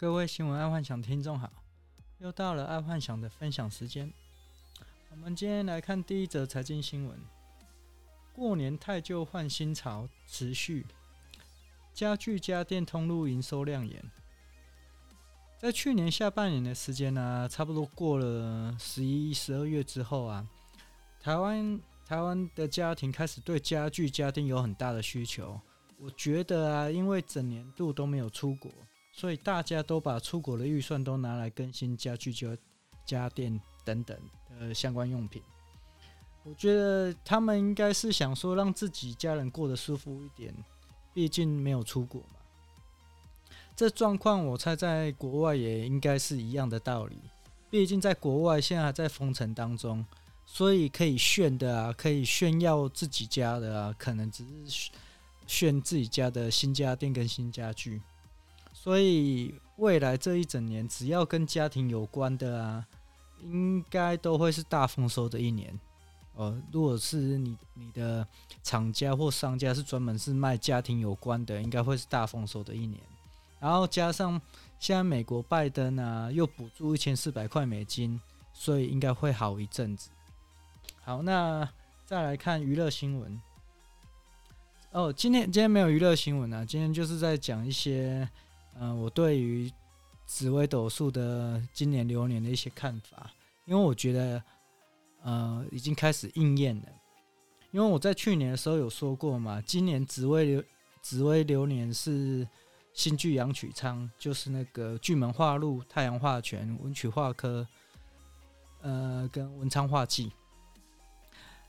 各位新闻爱幻想听众好，又到了爱幻想的分享时间。我们今天来看第一则财经新闻：过年汰旧换新潮持续，家具家电通路营收亮眼。在去年下半年的时间呢、差不多过了十一、十二月之后啊，台湾台湾的家庭开始对家具家电有很大的需求。我觉得啊，因为整年度都没有出国，所以大家都把出国的预算都拿来更新家具、家家电等等呃相关用品。我觉得他们应该是想说让自己家人过得舒服一点，毕竟没有出国嘛。这状况我猜在国外也应该是一样的道理，毕竟在国外现在还在封城当中，所以可以炫的啊，可以炫耀自己家的啊，可能只是。炫自己家的新家电跟新家具，所以未来这一整年，只要跟家庭有关的啊，应该都会是大丰收的一年。呃，如果是你你的厂家或商家是专门是卖家庭有关的，应该会是大丰收的一年。然后加上现在美国拜登啊又补助一千四百块美金，所以应该会好一阵子。好，那再来看娱乐新闻。哦，今天今天没有娱乐新闻啊，今天就是在讲一些，呃，我对于紫微斗数的今年流年的一些看法，因为我觉得，呃，已经开始应验了。因为我在去年的时候有说过嘛，今年紫微流紫微流年是新巨阳曲仓，就是那个巨门化禄、太阳化权、文曲化科，呃，跟文昌化忌。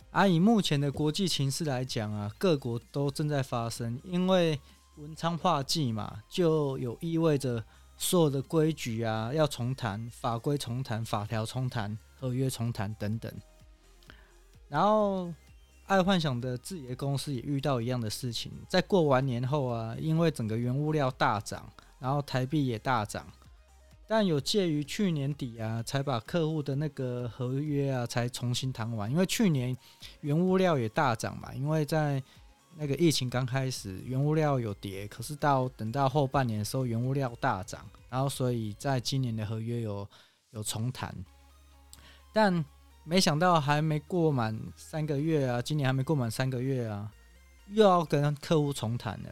啊，以目前的国际情势来讲啊，各国都正在发生，因为文昌化忌嘛，就有意味着所有的规矩啊要重谈，法规重谈，法条重谈，合约重谈等等。然后，爱幻想的自己的公司也遇到一样的事情，在过完年后啊，因为整个原物料大涨，然后台币也大涨。但有介于去年底啊，才把客户的那个合约啊，才重新谈完。因为去年原物料也大涨嘛，因为在那个疫情刚开始，原物料有跌，可是到等到后半年的时候，原物料大涨，然后所以在今年的合约有有重谈。但没想到还没过满三个月啊，今年还没过满三个月啊，又要跟客户重谈了。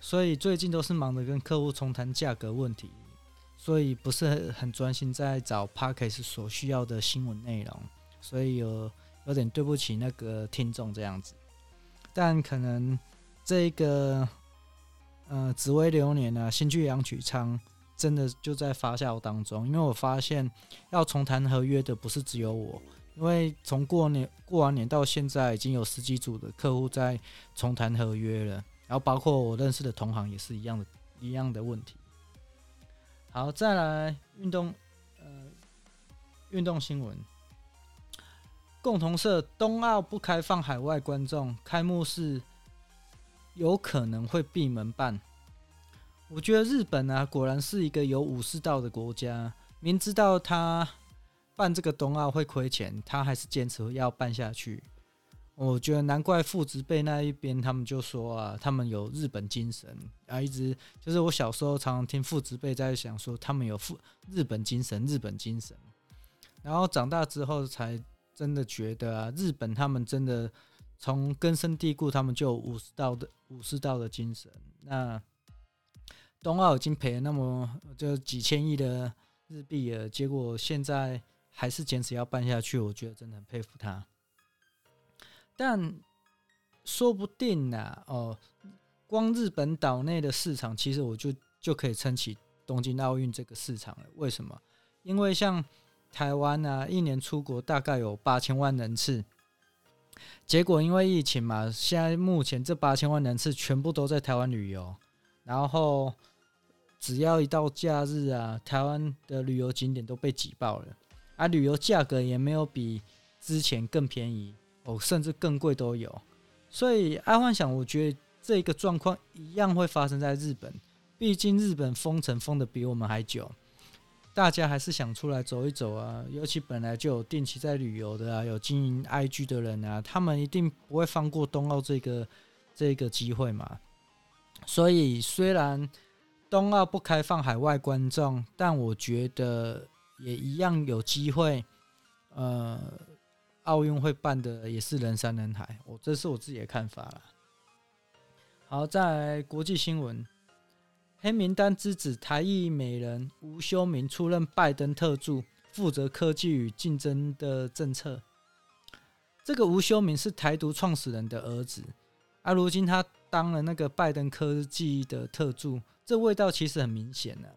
所以最近都是忙着跟客户重谈价格问题。所以不是很专心在找 Podcast 所需要的新闻内容，所以有有点对不起那个听众这样子。但可能这个呃紫微流年啊，辛巨阳曲仓真的就在发酵当中，因为我发现要重谈合约的不是只有我，因为从过年过完年到现在，已经有十几组的客户在重谈合约了，然后包括我认识的同行也是一样的一样的问题。好，再来运动，呃，运动新闻。共同社冬奥不开放海外观众，开幕式有可能会闭门办。我觉得日本啊，果然是一个有武士道的国家，明知道他办这个冬奥会亏钱，他还是坚持要办下去。我觉得难怪父执辈那一边，他们就说啊，他们有日本精神啊，一直就是我小时候常常听父执辈在想说，他们有父日本精神，日本精神。然后长大之后才真的觉得啊，日本他们真的从根深蒂固，他们就有武士道的武士道的精神。那冬奥已经赔了那么就几千亿的日币了，结果现在还是坚持要办下去，我觉得真的很佩服他。但说不定呢、哦，光日本岛内的市场，其实我就就可以撑起东京奥运这个市场了。为什么？因为像台湾啊，一年出国大概有八千万人次，结果因为疫情嘛，现在目前这八千万人次全部都在台湾旅游，然后只要一到假日啊，台湾的旅游景点都被挤爆了，而、啊、旅游价格也没有比之前更便宜。哦，甚至更贵都有，所以爱幻想，我觉得这个状况一样会发生在日本。毕竟日本封城封的比我们还久，大家还是想出来走一走啊。尤其本来就有定期在旅游的啊，有经营 IG 的人啊，他们一定不会放过冬奥这个这个机会嘛。所以虽然冬奥不开放海外观众，但我觉得也一样有机会。呃，奥运会办的也是人山人海，我这是我自己的看法了。好，再来国际新闻，黑名单之子台裔美人吴修明出任拜登特助，负责科技与竞争的政策。这个吴修明是台独创始人的儿子，而、如今他当了那个拜登科技的特助。这味道其实很明显的。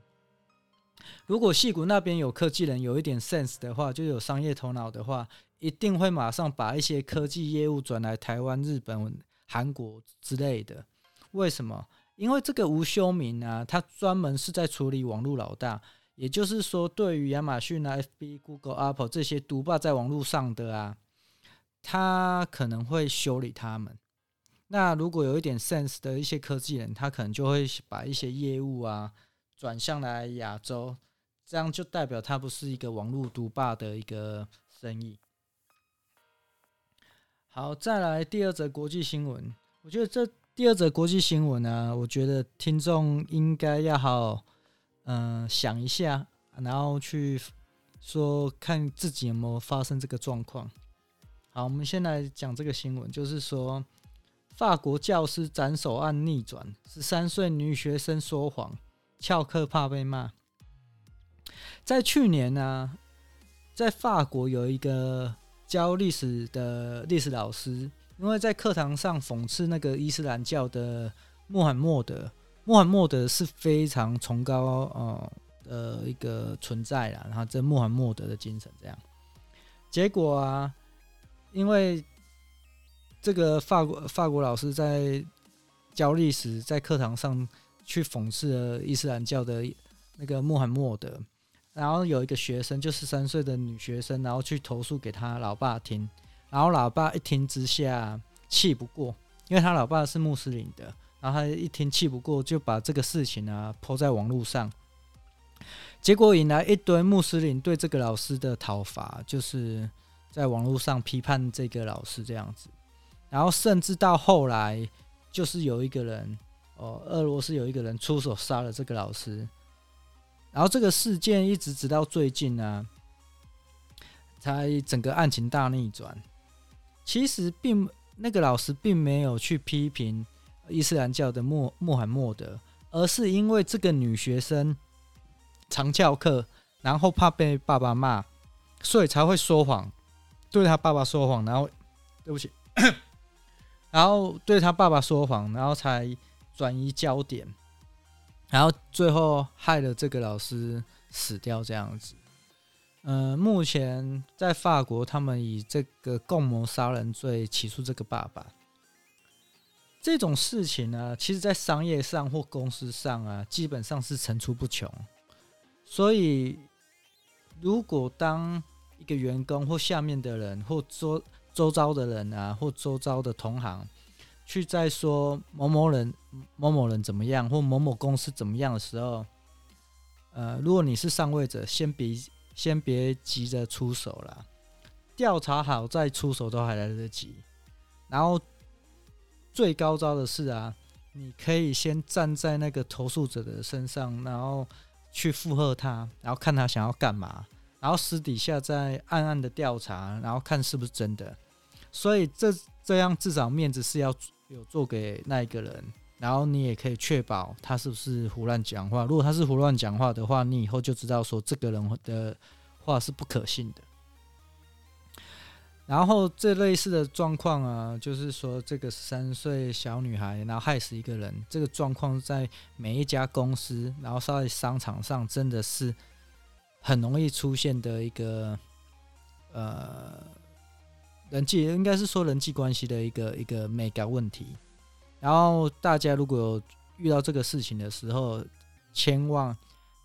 如果戏谷那边有科技人有一点 sense 的话，就有商业头脑的话，一定会马上把一些科技业务转来台湾、日本、韩国之类的。为什么？因为这个吴修明啊，他专门是在处理网络老大，也就是说，对于亚马逊啊、FB、Google、Apple 这些独霸在网络上的啊，他可能会修理他们。那如果有一点 sense 的一些科技人，他可能就会把一些业务啊转向来亚洲，这样就代表他不是一个网络独霸的一个生意。好，再来第二则国际新闻。我觉得这第二则国际新闻呢，我觉得听众应该要好嗯、想一下，然后去说看自己有没有发生这个状况。好，我们先来讲这个新闻，就是说。法国教师斩首案逆转，十三岁女学生说谎，翘课怕被骂。在去年呢、在法国有一个教历史的历史老师，因为在课堂上讽刺那个伊斯兰教的穆罕默德，穆罕默德是非常崇高呃的一个存在啦，然后这穆罕默德的精神这样，结果啊，因为。这个法国法国老师在教历史，在课堂上去讽刺了伊斯兰教的那个穆罕默德，然后有一个学生，就十三岁的女学生，然后去投诉给他老爸听，然后老爸一听之下气不过，因为他老爸是穆斯林的，然后他一听气不过，就把这个事情啊抛在网络上，结果引来一堆穆斯林对这个老师的讨伐，就是在网络上批判这个老师这样子。然后甚至到后来，就是有一个人，哦，俄罗斯有一个人出手杀了这个老师。然后这个事件一直直到最近呢、啊，才整个案情大逆转。其实并那个老师并没有去批评伊斯兰教的穆穆罕默德，而是因为这个女学生常翘课，然后怕被爸爸骂，所以才会说谎，对他爸爸说谎。然后，对不起。然后对他爸爸说谎，然后才转移焦点，然后最后害了这个老师死掉这样子。呃，目前在法国，他们以这个共谋杀人罪起诉这个爸爸。这种事情呢，其实在商业上或公司上啊，基本上是层出不穷。所以，如果当一个员工或下面的人或周，周遭的人啊，或周遭的同行，去在说某某人、某某人怎么样，或某某公司怎么样的时候，呃，如果你是上位者，先别先别急着出手了，调查好再出手都还来得及。然后最高招的是啊，你可以先站在那个投诉者的身上，然后去附和他，然后看他想要干嘛，然后私底下再暗暗的调查，然后看是不是真的。所以这这样至少面子是要有做给那一个人，然后你也可以确保他是不是胡乱讲话。如果他是胡乱讲话的话，你以后就知道说这个人的话是不可信的。然后这类似的状况啊，就是说这个十三岁小女孩然后害死一个人，这个状况在每一家公司，然后稍微商场上真的是很容易出现的一个呃。人际应该是说人际关系的一个一个美感问题，然后大家如果有遇到这个事情的时候，千万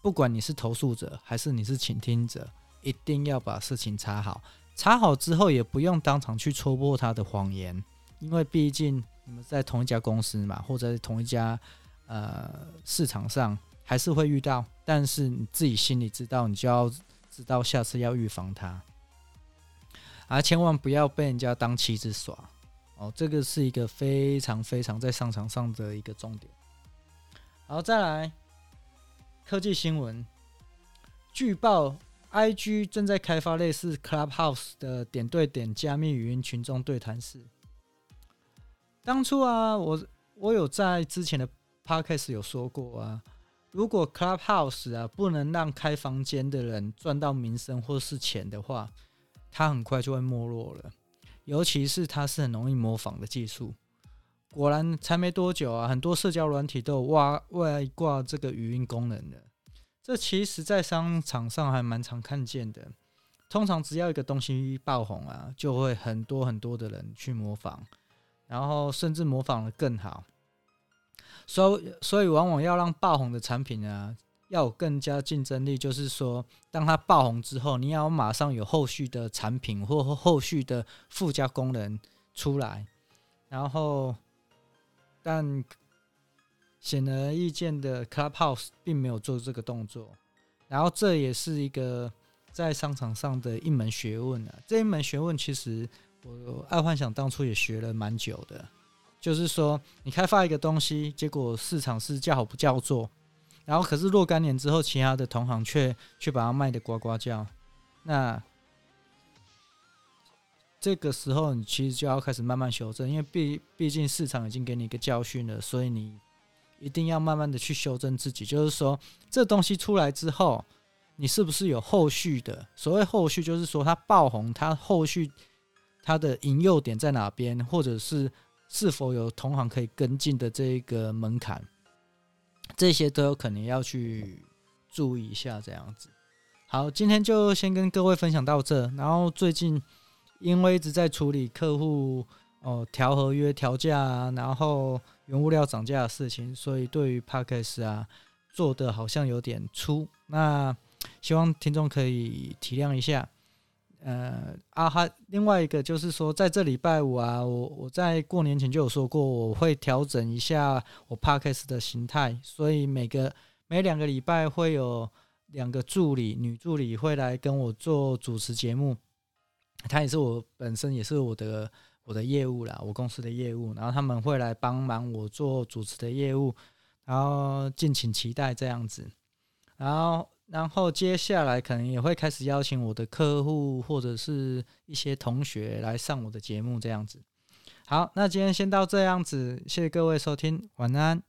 不管你是投诉者还是你是倾听者，一定要把事情查好。查好之后也不用当场去戳破他的谎言，因为毕竟你们在同一家公司嘛，或者同一家呃市场上还是会遇到，但是你自己心里知道，你就要知道下次要预防他。啊，千万不要被人家当棋子耍哦！这个是一个非常非常在商场上的一个重点。好，再来，科技新闻，据报 IG 正在开发类似 Clubhouse 的点对点加密语音群众对谈室。当初啊，我我有在之前的 Podcast 有说过啊，如果 Clubhouse 啊不能让开房间的人赚到名声或是钱的话，它很快就会没落了。尤其是它是很容易模仿的技术。果然才没多久啊，很多社交软体都有挖外挂这个语音功能的。这其实在商场上还蛮常看见的。通常只要一个东西爆红啊，就会很多很多的人去模仿。然后甚至模仿得更好，所以所以往往要让爆红的产品啊，要有更加竞争力。就是说，当它爆红之后，你要马上有后续的产品或后续的附加功能出来。然后，但显而易见的，Clubhouse 并没有做这个动作。然后，这也是一个在商场上的一门学问啊。这一门学问其实。我爱幻想当初也学了蛮久的，就是说你开发一个东西，结果市场是叫好不叫座，然后可是若干年之后，其他的同行却却把它卖得呱呱叫，那这个时候你其实就要开始慢慢修正，因为毕毕竟市场已经给你一个教训了，所以你一定要慢慢的去修正自己，就是说这东西出来之后，你是不是有后续的？所谓后续，就是说它爆红，它后续。它的引诱点在哪边，或者是是否有同行可以跟进的这一个门槛，这些都有可能要去注意一下。这样子，好，今天就先跟各位分享到这。然后最近因为一直在处理客户哦调合约、调价啊，然后原物料涨价的事情，所以对于 Podcast 啊做的好像有点粗。那希望听众可以体谅一下。呃啊哈，另外一个就是说，在这礼拜五啊，我我在过年前就有说过，我会调整一下我 Podcast 的形态，所以每个每两个礼拜会有两个助理，女助理会来跟我做主持节目，她也是我本身也是我的我的业务啦，我公司的业务，然后他们会来帮忙我做主持的业务，然后敬请期待这样子，然后。然后接下来可能也会开始邀请我的客户或者是一些同学来上我的节目，这样子。好，那今天先到这样子，谢谢各位收听，晚安。